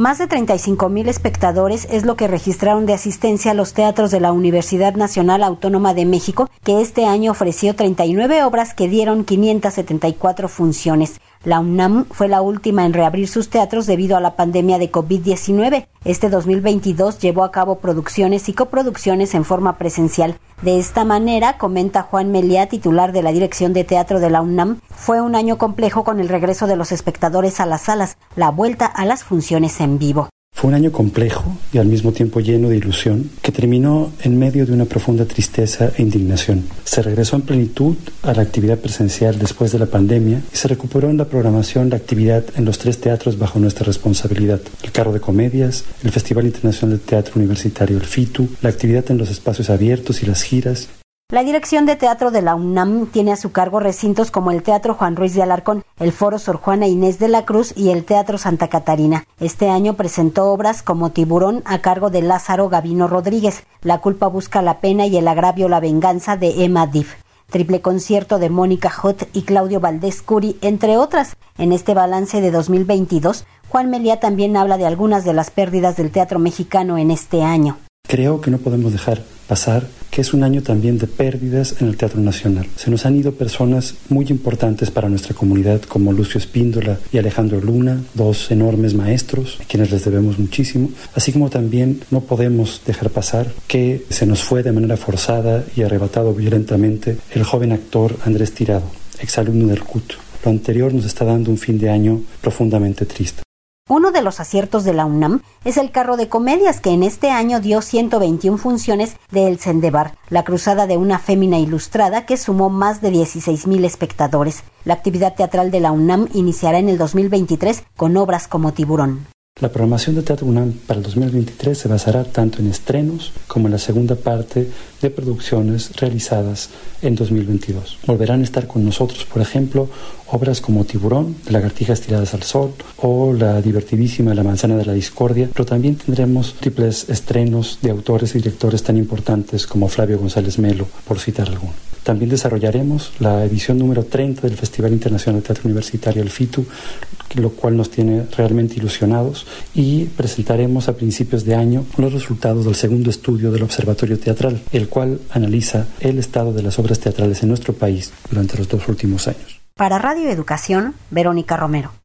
Más de 35 mil espectadores es lo que registraron de asistencia a los teatros de la Universidad Nacional Autónoma de México, que este año ofreció 39 obras que dieron 574 funciones. La UNAM fue la última en reabrir sus teatros debido a la pandemia de COVID-19. Este 2022 llevó a cabo producciones y coproducciones en forma presencial. De esta manera, comenta Juan Meliá, titular de la Dirección de Teatro de la UNAM, fue un año complejo con el regreso de los espectadores a las salas, la vuelta a las funciones en vivo. Fue un año complejo y al mismo tiempo lleno de ilusión que terminó en medio de una profunda tristeza e indignación. Se regresó en plenitud a la actividad presencial después de la pandemia y se recuperó en la programación la actividad en los tres teatros bajo nuestra responsabilidad. El Carro de Comedias, el Festival Internacional de Teatro Universitario, el FITU, la actividad en los espacios abiertos y las giras, la dirección de teatro de la UNAM tiene a su cargo recintos como el Teatro Juan Ruiz de Alarcón, el Foro Sor Juana Inés de la Cruz y el Teatro Santa Catarina. Este año presentó obras como Tiburón a cargo de Lázaro Gavino Rodríguez, La culpa busca la pena y el agravio la venganza de Emma Diff triple concierto de Mónica Hot y Claudio Valdés Curi, entre otras. En este balance de 2022, Juan Melía también habla de algunas de las pérdidas del teatro mexicano en este año. Creo que no podemos dejar pasar que es un año también de pérdidas en el Teatro Nacional. Se nos han ido personas muy importantes para nuestra comunidad como Lucio Espíndola y Alejandro Luna, dos enormes maestros a quienes les debemos muchísimo, así como también no podemos dejar pasar que se nos fue de manera forzada y arrebatado violentamente el joven actor Andrés Tirado, exalumno del CUT. Lo anterior nos está dando un fin de año profundamente triste. Uno de los aciertos de la UNAM es el carro de comedias que en este año dio 121 funciones de El Sendebar, la cruzada de una fémina ilustrada que sumó más de 16.000 espectadores. La actividad teatral de la UNAM iniciará en el 2023 con obras como Tiburón. La programación de Teatro UNAM para el 2023 se basará tanto en estrenos como en la segunda parte de producciones realizadas en 2022. Volverán a estar con nosotros, por ejemplo, obras como Tiburón, Lagartijas tiradas al sol o la divertidísima La manzana de la discordia, pero también tendremos triples estrenos de autores y directores tan importantes como Flavio González Melo, por citar alguno. También desarrollaremos la edición número 30 del Festival Internacional de Teatro Universitario, el FITU, lo cual nos tiene realmente ilusionados y presentaremos a principios de año los resultados del segundo estudio del Observatorio Teatral, el cual analiza el estado de las obras teatrales en nuestro país durante los dos últimos años. Para Radio Educación, Verónica Romero.